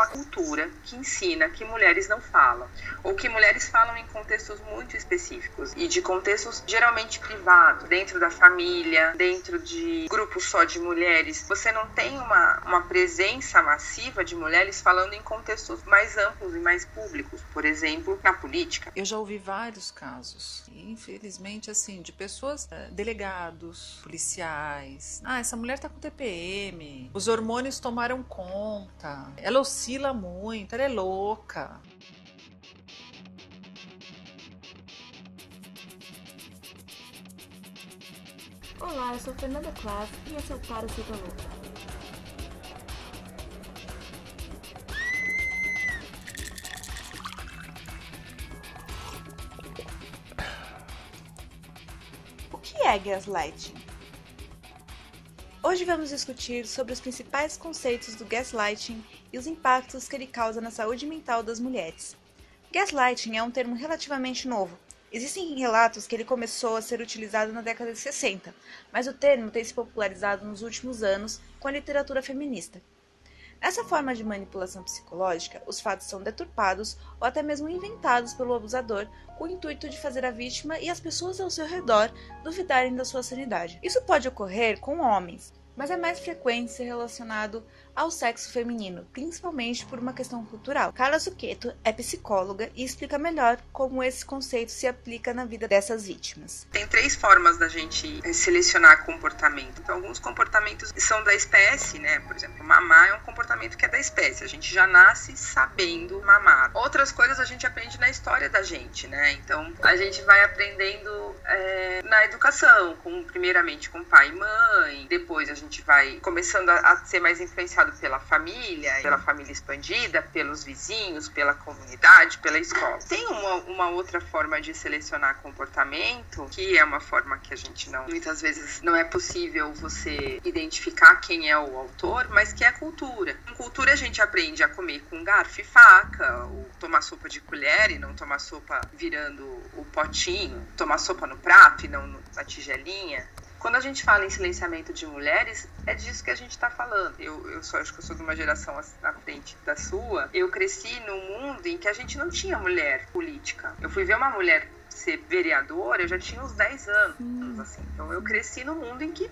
uma cultura que ensina que mulheres não falam, ou que mulheres falam em contextos muito específicos e de contextos geralmente privados, dentro da família, dentro de grupos só de mulheres. Você não tem uma, uma presença massiva de mulheres falando em contextos mais amplos e mais públicos, por exemplo, na política. Eu já ouvi vários casos, infelizmente, assim, de pessoas, eh, delegados, policiais. Ah, essa mulher tá com TPM, os hormônios tomaram conta, ela oscila muito, ela é louca. Olá, eu sou Fernanda Klaas e esse é o Para Ser Louca. é gaslighting? Hoje vamos discutir sobre os principais conceitos do gaslighting e os impactos que ele causa na saúde mental das mulheres. Gaslighting é um termo relativamente novo. Existem relatos que ele começou a ser utilizado na década de 60, mas o termo tem se popularizado nos últimos anos com a literatura feminista. Nessa forma de manipulação psicológica, os fatos são deturpados ou até mesmo inventados pelo abusador com o intuito de fazer a vítima e as pessoas ao seu redor duvidarem da sua sanidade. Isso pode ocorrer com homens, mas é mais frequente ser relacionado ao sexo feminino, principalmente por uma questão cultural. Carla Zucchetto é psicóloga e explica melhor como esse conceito se aplica na vida dessas vítimas. Tem três formas da gente selecionar comportamento. Então, alguns comportamentos são da espécie, né? Por exemplo, mamar é um comportamento que é da espécie. A gente já nasce sabendo mamar. Outras coisas a gente aprende na história da gente, né? Então, a gente vai aprendendo é, na educação, com primeiramente com pai e mãe, depois a gente vai começando a, a ser mais influenciado pela família, pela família expandida, pelos vizinhos, pela comunidade, pela escola. Tem uma, uma outra forma de selecionar comportamento, que é uma forma que a gente não, muitas vezes não é possível você identificar quem é o autor, mas que é a cultura. Em cultura a gente aprende a comer com garfo e faca, ou tomar sopa de colher e não tomar sopa virando o potinho, tomar sopa no prato e não na tigelinha. Quando a gente fala em silenciamento de mulheres, é disso que a gente está falando. Eu, eu só acho que eu sou de uma geração à frente da sua. Eu cresci num mundo em que a gente não tinha mulher política. Eu fui ver uma mulher ser vereadora, eu já tinha uns 10 anos, hum. assim. Então eu cresci num mundo em que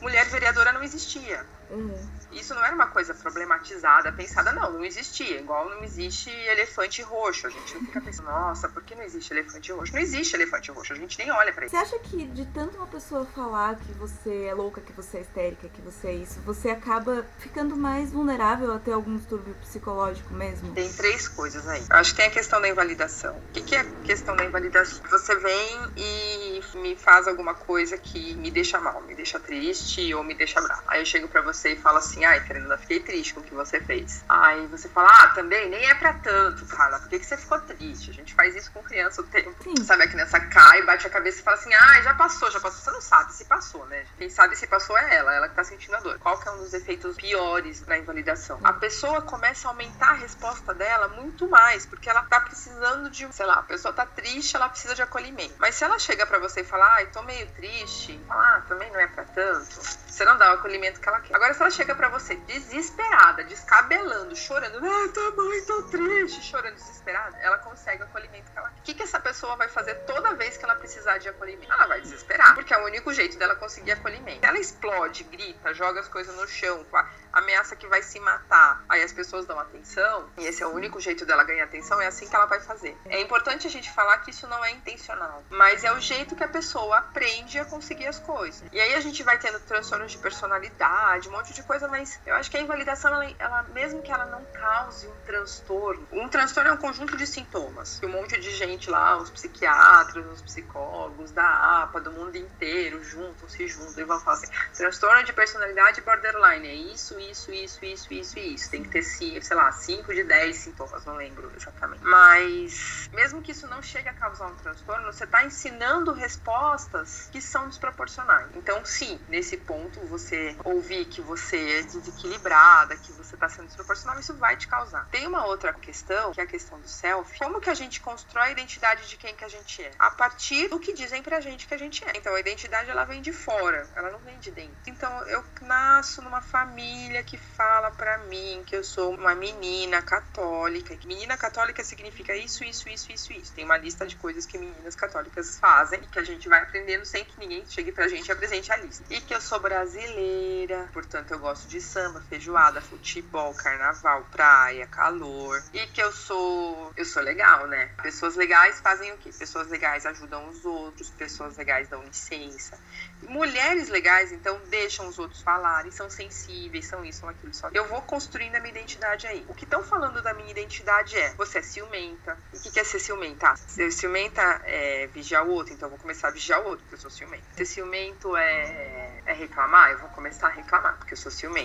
mulher vereadora não existia. Uhum. Isso não era uma coisa problematizada, pensada, não, não existia. Igual não existe elefante roxo. A gente não fica pensando, nossa, por que não existe elefante roxo? Não existe elefante roxo, a gente nem olha pra isso. Você acha que de tanto uma pessoa falar que você é louca, que você é histérica, que você é isso, você acaba ficando mais vulnerável a ter algum distúrbio psicológico mesmo? Tem três coisas aí. Eu acho que tem a questão da invalidação. O que, que é a questão da invalidação? Você vem e me faz alguma coisa que me deixa mal, me deixa triste ou me deixa bravo. Aí eu chego pra você e fala assim, ai, Fernanda, fiquei triste com o que você fez. Aí você fala, ah, também nem é pra tanto, Carla, por que, que você ficou triste? A gente faz isso com criança o tempo. Sim. Sabe, a criança cai, bate a cabeça e fala assim, ai, já passou, já passou. Você não sabe se passou, né? Quem sabe se passou é ela, ela que tá sentindo a dor. Qual que é um dos efeitos piores na invalidação? A pessoa começa a aumentar a resposta dela muito mais, porque ela tá precisando de, sei lá, a pessoa tá triste, ela precisa de acolhimento. Mas se ela chega para você e fala, ai, tô meio triste, fala, ah, também não é pra tanto, você não dá o acolhimento que ela quer. Agora, se ela chega para você desesperada, descabelando, chorando, ah, tá mãe, triste, chorando desesperada, ela consegue o acolhimento que ela quer. O que, que essa pessoa vai fazer toda vez que ela precisar de acolhimento? Ela vai desesperar, porque é o único jeito dela conseguir acolhimento. Ela explode, grita, joga as coisas no chão, ameaça que vai se matar. Aí as pessoas dão atenção, e esse é o único jeito dela ganhar atenção, é assim que ela vai fazer. É importante a gente falar que isso não é intencional, mas é o jeito que a pessoa aprende a conseguir as coisas. E aí a gente vai tendo transtornos de personalidade, um monte de coisa, eu acho que a invalidação, ela, ela mesmo que ela não cause um transtorno, um transtorno é um conjunto de sintomas. Um monte de gente lá, os psiquiatras, os psicólogos da APA, do mundo inteiro, juntam, se juntam e vão falar assim, transtorno de personalidade borderline, é isso, isso, isso, isso, isso isso. Tem que ter, sei lá, 5 de 10 sintomas, não lembro exatamente. Mas, mesmo que isso não chegue a causar um transtorno, você está ensinando respostas que são desproporcionais. Então, sim, nesse ponto, você ouvir que você desequilibrada, que você está sendo desproporcional, isso vai te causar. Tem uma outra questão, que é a questão do self. Como que a gente constrói a identidade de quem que a gente é? A partir do que dizem pra gente que a gente é. Então a identidade ela vem de fora, ela não vem de dentro. Então eu nasço numa família que fala pra mim que eu sou uma menina católica. Menina católica significa isso, isso, isso, isso, isso. Tem uma lista de coisas que meninas católicas fazem e que a gente vai aprendendo sem que ninguém chegue pra gente e apresente a lista. E que eu sou brasileira, portanto eu gosto de samba, feijoada, futebol, carnaval, praia, calor. E que eu sou. Eu sou legal, né? Pessoas legais fazem o quê? Pessoas legais ajudam os outros, pessoas legais dão licença. Mulheres legais, então, deixam os outros falarem, são sensíveis, são isso, são aquilo. Só. Eu vou construindo a minha identidade aí. O que estão falando da minha identidade é: você é ciumenta. E o que, que é ser ciumenta? Ser ciumenta é vigiar o outro, então eu vou começar a vigiar o outro, porque eu sou ciumenta. Ser ciumento é, é reclamar, eu vou começar a reclamar, porque eu sou ciumenta.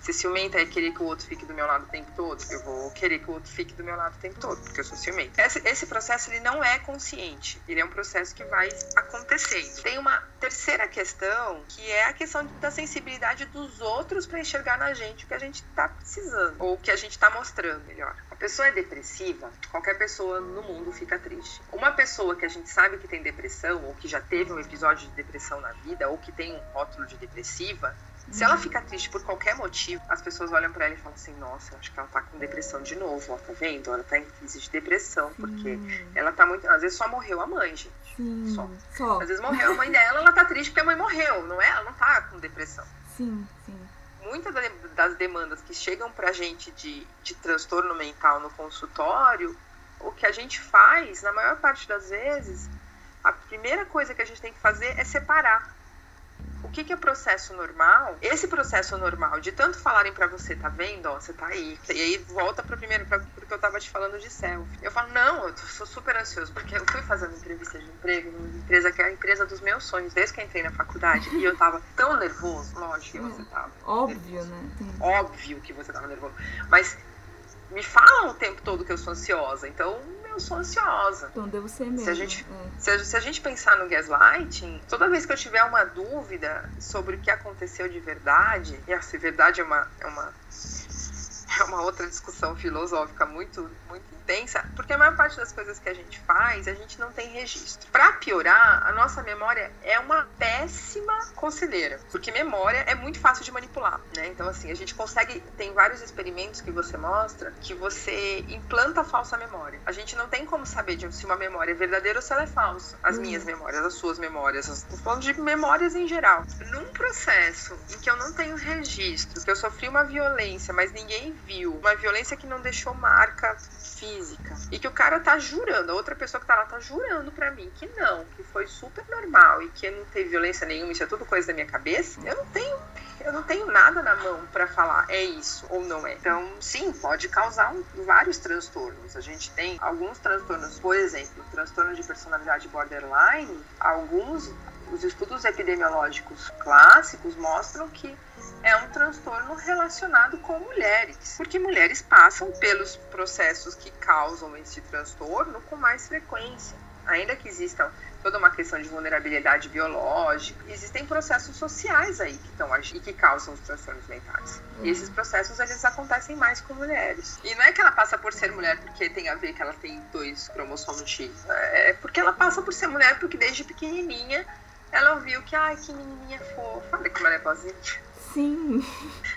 Se ciumenta é querer que o outro fique do meu lado o tempo todo, eu vou querer que o outro fique do meu lado o tempo todo, porque eu sou ciumenta. Esse, esse processo ele não é consciente, ele é um processo que vai acontecendo. Tem uma terceira questão, que é a questão da sensibilidade dos outros para enxergar na gente o que a gente está precisando, ou o que a gente está mostrando, melhor. A pessoa é depressiva, qualquer pessoa no mundo fica triste. Uma pessoa que a gente sabe que tem depressão, ou que já teve um episódio de depressão na vida, ou que tem um rótulo de depressiva, se ela fica triste por qualquer motivo, as pessoas olham para ela e falam assim: Nossa, acho que ela tá com depressão de novo, ó, tá vendo? Ela tá em crise de depressão, porque ela tá muito. Às vezes só morreu a mãe, gente. Sim, Só. só. Às vezes morreu a mãe dela, ela tá triste porque a mãe morreu, não é? Ela não tá com depressão. Sim, sim. Muitas da- das demandas que chegam pra gente de, de transtorno mental no consultório, o que a gente faz, na maior parte das vezes, a primeira coisa que a gente tem que fazer é separar. O que, que é processo normal? Esse processo normal de tanto falarem pra você, tá vendo? Ó, você tá aí. E aí volta pro primeiro, porque eu tava te falando de self. Eu falo, não, eu sou super ansioso, porque eu fui fazendo entrevista de emprego numa empresa que é a empresa dos meus sonhos, desde que eu entrei na faculdade. E eu tava tão nervoso, lógico que você tava. Óbvio, né? Sim. Óbvio que você tava nervoso. Mas me falam o tempo todo que eu sou ansiosa, então eu sou ansiosa. Então devo ser mesmo. a gente- é. Se a, se a gente pensar no gaslighting, toda vez que eu tiver uma dúvida sobre o que aconteceu de verdade, e ah, se verdade é uma, é uma, é uma outra discussão filosófica muito, muito intensa, porque a maior parte das coisas que a gente faz, a gente não tem registro. Para piorar, a nossa memória é uma péssima conselheira, porque memória é muito fácil de manipular, né? Então, assim, a gente consegue, tem vários experimentos que você mostra que você implanta falsa memória. A gente não tem como saber de se uma memória é verdadeira ou se ela é falsa. As Hum. minhas memórias, as suas memórias, as- tô falando de memórias em geral. Num processo em que eu não tenho registro, que eu sofri uma violência, mas ninguém uma violência que não deixou marca física, e que o cara tá jurando, a outra pessoa que tá lá tá jurando pra mim que não, que foi super normal e que não teve violência nenhuma, isso é tudo coisa da minha cabeça, eu não tenho eu não tenho nada na mão pra falar é isso ou não é. Então, sim, pode causar um- vários transtornos. A gente tem alguns transtornos, por exemplo, transtorno de personalidade borderline, alguns os estudos epidemiológicos clássicos mostram que é um transtorno relacionado com mulheres, porque mulheres passam pelos processos que causam esse transtorno com mais frequência. Ainda que exista toda uma questão de vulnerabilidade biológica, existem processos sociais aí que estão e que causam os transtornos mentais. E esses processos eles acontecem mais com mulheres. E não é que ela passa por ser mulher porque tem a ver que ela tem dois cromossomos X, é porque ela passa por ser mulher porque desde pequenininha ela ouviu que, ai, que menininha fofa, olha como ela é boazinha. Sim.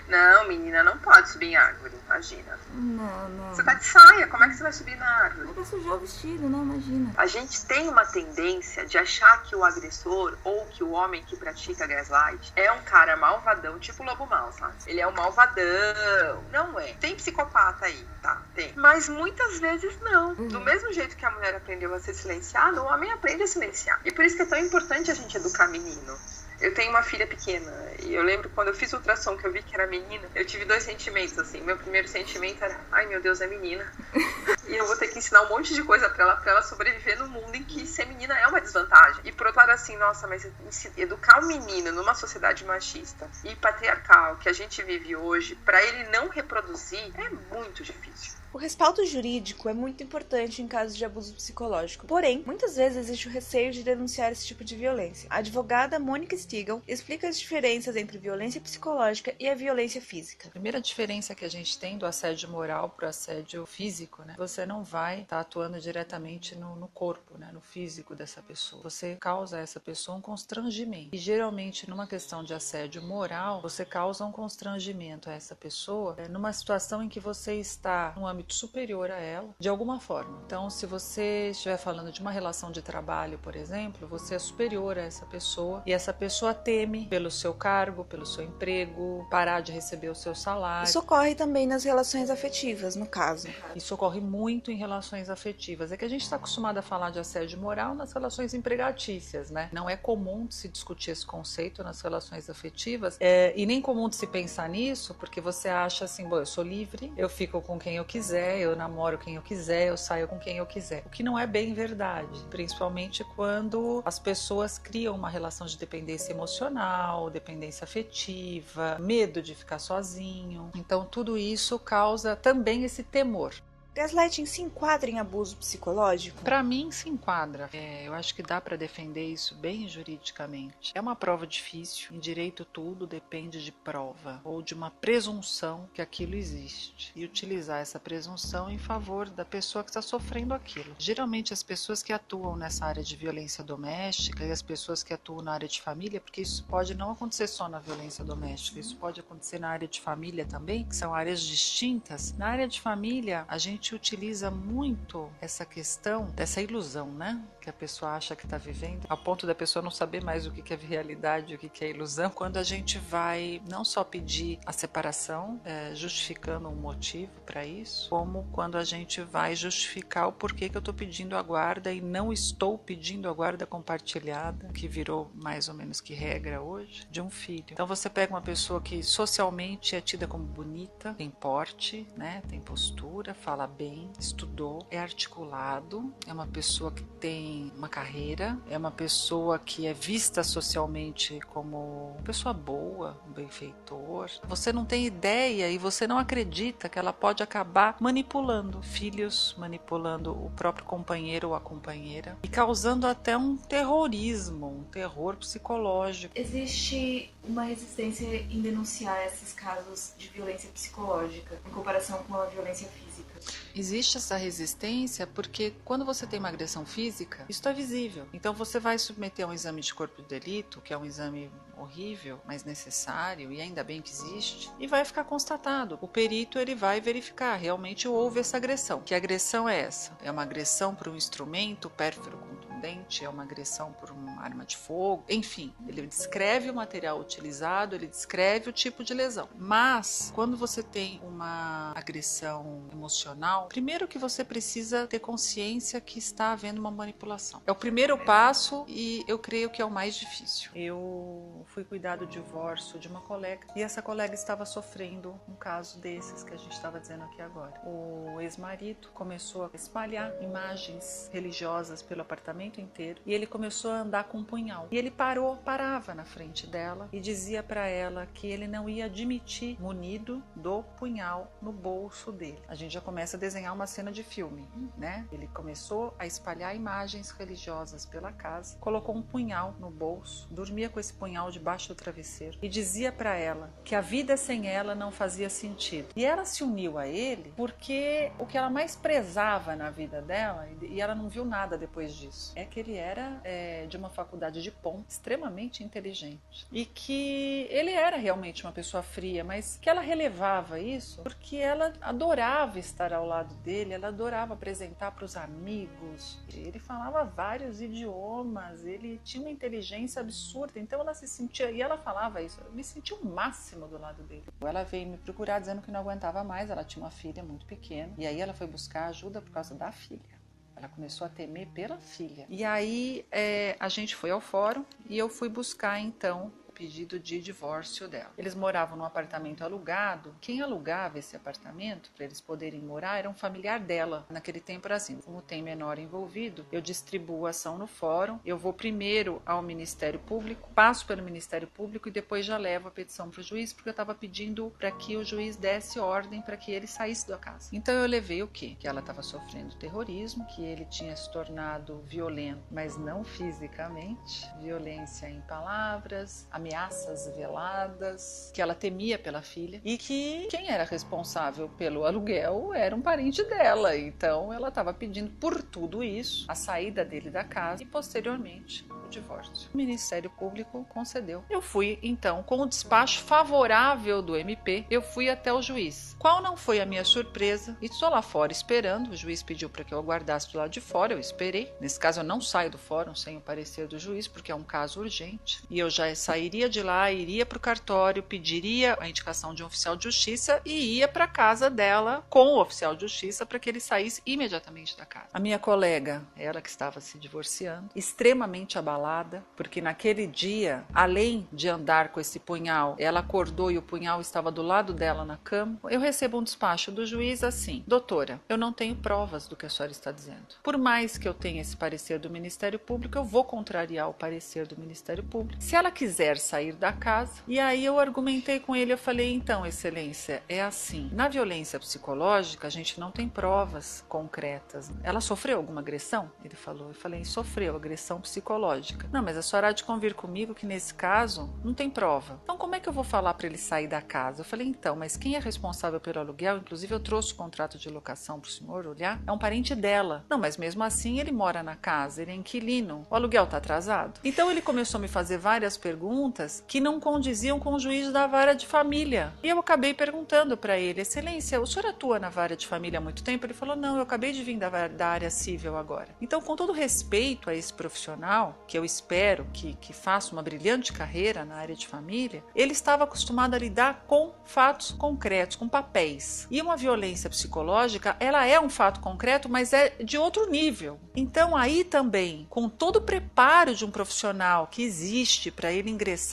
Não, menina, não pode subir em árvore, imagina. Não, não. Você tá de saia, como é que você vai subir na árvore? Vai sujar o vestido, né? Imagina. A gente tem uma tendência de achar que o agressor ou que o homem que pratica gaslight é um cara malvadão, tipo lobo mau, sabe? Ele é um malvadão. Não é. Tem psicopata aí, tá? Tem. Mas muitas vezes não. Do mesmo jeito que a mulher aprendeu a ser silenciada, o homem aprende a silenciar. E por isso que é tão importante a gente educar menino. Eu tenho uma filha pequena e eu lembro quando eu fiz o ultrassom que eu vi que era menina, eu tive dois sentimentos assim. Meu primeiro sentimento era, ai meu Deus, é menina. e eu vou ter que ensinar um monte de coisa para ela, para ela sobreviver no mundo em que ser menina é uma desvantagem. E por outro lado, assim, nossa, mas educar um menino numa sociedade machista e patriarcal que a gente vive hoje, para ele não reproduzir, é muito difícil. O respaldo jurídico é muito importante em casos de abuso psicológico. Porém, muitas vezes existe o receio de denunciar esse tipo de violência. A advogada Mônica Stigl explica as diferenças entre violência psicológica e a violência física. A primeira diferença que a gente tem do assédio moral para o assédio físico, né? Você não vai estar tá atuando diretamente no, no corpo, né? no físico dessa pessoa. Você causa a essa pessoa um constrangimento. E geralmente, numa questão de assédio moral, você causa um constrangimento a essa pessoa é, numa situação em que você está no âmbito âmbito superior a ela, de alguma forma. Então, se você estiver falando de uma relação de trabalho, por exemplo, você é superior a essa pessoa e essa pessoa teme pelo seu cargo, pelo seu emprego, parar de receber o seu salário. Isso ocorre também nas relações afetivas, no caso. Isso ocorre muito em relações afetivas. É que a gente está acostumado a falar de assédio moral nas relações empregatícias, né? Não é comum se discutir esse conceito nas relações afetivas é, e nem comum de se pensar nisso, porque você acha assim, bom, eu sou livre, eu fico com quem eu quiser quiser, eu namoro quem eu quiser, eu saio com quem eu quiser. O que não é bem verdade, principalmente quando as pessoas criam uma relação de dependência emocional, dependência afetiva, medo de ficar sozinho. Então tudo isso causa também esse temor. Gaslighting se enquadra em abuso psicológico? Para mim, se enquadra. É, eu acho que dá para defender isso bem juridicamente. É uma prova difícil. Em direito, tudo depende de prova ou de uma presunção que aquilo existe e utilizar essa presunção em favor da pessoa que está sofrendo aquilo. Geralmente, as pessoas que atuam nessa área de violência doméstica e as pessoas que atuam na área de família, porque isso pode não acontecer só na violência doméstica, isso pode acontecer na área de família também, que são áreas distintas. Na área de família, a gente gente utiliza muito essa questão dessa ilusão, né? Que a pessoa acha que está vivendo, a ponto da pessoa não saber mais o que é realidade o que é ilusão. Quando a gente vai não só pedir a separação, é, justificando um motivo para isso, como quando a gente vai justificar o porquê que eu estou pedindo a guarda e não estou pedindo a guarda compartilhada, que virou mais ou menos que regra hoje, de um filho. Então você pega uma pessoa que socialmente é tida como bonita, tem porte, né? Tem postura, fala bem, estudou, é articulado, é uma pessoa que tem uma carreira, é uma pessoa que é vista socialmente como uma pessoa boa, um benfeitor. Você não tem ideia e você não acredita que ela pode acabar manipulando filhos, manipulando o próprio companheiro ou a companheira e causando até um terrorismo, um terror psicológico. Existe uma resistência em denunciar esses casos de violência psicológica em comparação com a violência física. Existe essa resistência porque quando você tem uma agressão física, isso é visível. Então você vai submeter a um exame de corpo de delito, que é um exame horrível, mas necessário e ainda bem que existe, e vai ficar constatado. O perito ele vai verificar realmente houve essa agressão. Que agressão é essa? É uma agressão por um instrumento pérfero é uma agressão por uma arma de fogo, enfim, ele descreve o material utilizado, ele descreve o tipo de lesão. Mas quando você tem uma agressão emocional primeiro que você precisa ter consciência que está havendo uma manipulação. É o primeiro passo e eu creio que é o mais difícil. Eu fui cuidar do divórcio de uma colega e essa colega estava sofrendo um caso desses que a gente estava dizendo aqui agora. O ex-marido começou a espalhar imagens religiosas pelo apartamento inteiro e ele começou a andar com um punhal. E ele parou, parava na frente dela e dizia para ela que ele não ia admitir munido do punhal no bolso dele. A gente já começa a desenhar uma cena de filme, né? Ele começou a espalhar imagens religiosas pela casa, colocou um punhal no bolso, dormia com esse punhal debaixo do travesseiro e dizia para ela que a vida sem ela não fazia sentido. E ela se uniu a ele porque o que ela mais prezava na vida dela, e ela não viu nada depois disso, é que ele era é, de uma faculdade de POM, extremamente inteligente. E que ele era realmente uma pessoa fria, mas que ela relevava isso porque ela adorava estar ao lado dele, ela adorava apresentar para os amigos. Ele falava vários idiomas, ele tinha uma inteligência absurda, então ela se sentia, e ela falava isso, eu me sentia o máximo do lado dele. Ela veio me procurar dizendo que não aguentava mais, ela tinha uma filha muito pequena, e aí ela foi buscar ajuda por causa da filha. Ela começou a temer pela filha. E aí é, a gente foi ao fórum e eu fui buscar então pedido de divórcio dela. Eles moravam num apartamento alugado. Quem alugava esse apartamento para eles poderem morar era um familiar dela. Naquele tempo era assim, como tem menor envolvido, eu distribuo a ação no fórum, eu vou primeiro ao Ministério Público, passo pelo Ministério Público e depois já levo a petição para o juiz, porque eu estava pedindo para que o juiz desse ordem para que ele saísse da casa. Então eu levei o quê? Que ela estava sofrendo terrorismo, que ele tinha se tornado violento, mas não fisicamente, violência em palavras, ameaças veladas, que ela temia pela filha e que quem era responsável pelo aluguel era um parente dela. Então ela estava pedindo por tudo isso a saída dele da casa e posteriormente o divórcio. O Ministério Público concedeu. Eu fui então com o despacho favorável do MP, eu fui até o juiz. Qual não foi a minha surpresa? Estou lá fora esperando, o juiz pediu para que eu aguardasse do lado de fora, eu esperei. Nesse caso eu não saio do fórum sem o parecer do juiz, porque é um caso urgente. E eu já sairia de lá, iria para o cartório, pediria a indicação de um oficial de justiça e ia para casa dela com o oficial de justiça para que ele saísse imediatamente da casa. A minha colega, ela que estava se divorciando, extremamente abalada, porque naquele dia, além de andar com esse punhal, ela acordou e o punhal estava do lado dela na cama. Eu recebo um despacho do juiz assim: Doutora, eu não tenho provas do que a senhora está dizendo. Por mais que eu tenha esse parecer do Ministério Público, eu vou contrariar o parecer do Ministério Público. Se ela quiser sair da casa, e aí eu argumentei com ele, eu falei: então, Excelência, é assim. Na violência psicológica, a gente não tem provas concretas. Ela sofreu alguma agressão? Ele falou. Eu falei: sofreu agressão psicológica. Não, mas a senhora há de convir comigo que nesse caso não tem prova. Então, como é que eu vou falar para ele sair da casa? Eu falei: então, mas quem é responsável pelo aluguel? Inclusive, eu trouxe o contrato de locação para o senhor olhar. É um parente dela. Não, mas mesmo assim, ele mora na casa, ele é inquilino. O aluguel está atrasado? Então, ele começou a me fazer várias perguntas que não condiziam com o juiz da vara de família. E eu acabei perguntando para ele: Excelência, o senhor atua na vara de família há muito tempo? Ele falou: Não, eu acabei de vir da, da área civil agora. Então, com todo respeito a esse profissional, que eu espero que, que faça uma brilhante carreira na área de família, ele estava acostumado a lidar com fatos concretos, com papéis. E uma violência psicológica, ela é um fato concreto, mas é de outro nível. Então, aí também, com todo o preparo de um profissional que existe para ele ingressar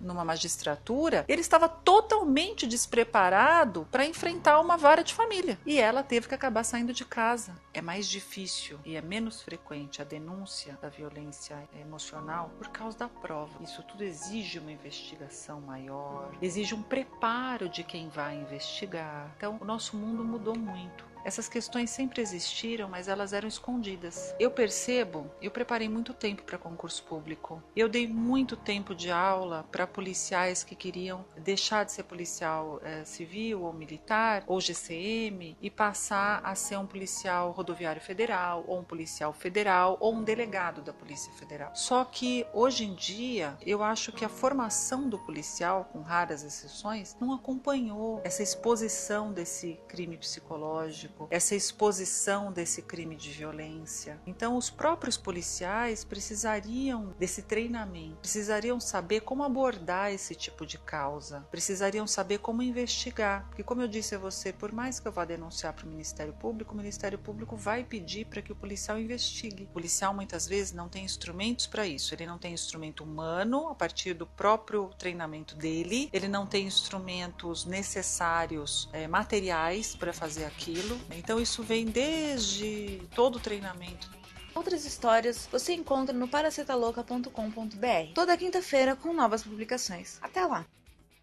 numa magistratura, ele estava totalmente despreparado para enfrentar uma vara de família. E ela teve que acabar saindo de casa. É mais difícil e é menos frequente a denúncia da violência emocional por causa da prova. Isso tudo exige uma investigação maior, exige um preparo de quem vai investigar. Então, o nosso mundo mudou muito. Essas questões sempre existiram, mas elas eram escondidas. Eu percebo, eu preparei muito tempo para concurso público. Eu dei muito tempo de aula para policiais que queriam deixar de ser policial eh, civil ou militar ou GCM e passar a ser um policial rodoviário federal ou um policial federal ou um delegado da Polícia Federal. Só que hoje em dia eu acho que a formação do policial, com raras exceções, não acompanhou essa exposição desse crime psicológico essa exposição desse crime de violência. Então, os próprios policiais precisariam desse treinamento, precisariam saber como abordar esse tipo de causa, precisariam saber como investigar. Porque, como eu disse a você, por mais que eu vá denunciar para o Ministério Público, o Ministério Público vai pedir para que o policial investigue. O policial muitas vezes não tem instrumentos para isso, ele não tem instrumento humano a partir do próprio treinamento dele, ele não tem instrumentos necessários, é, materiais para fazer aquilo. Então isso vem desde todo o treinamento. Outras histórias você encontra no paracetaloca.com.br toda quinta-feira com novas publicações. Até lá!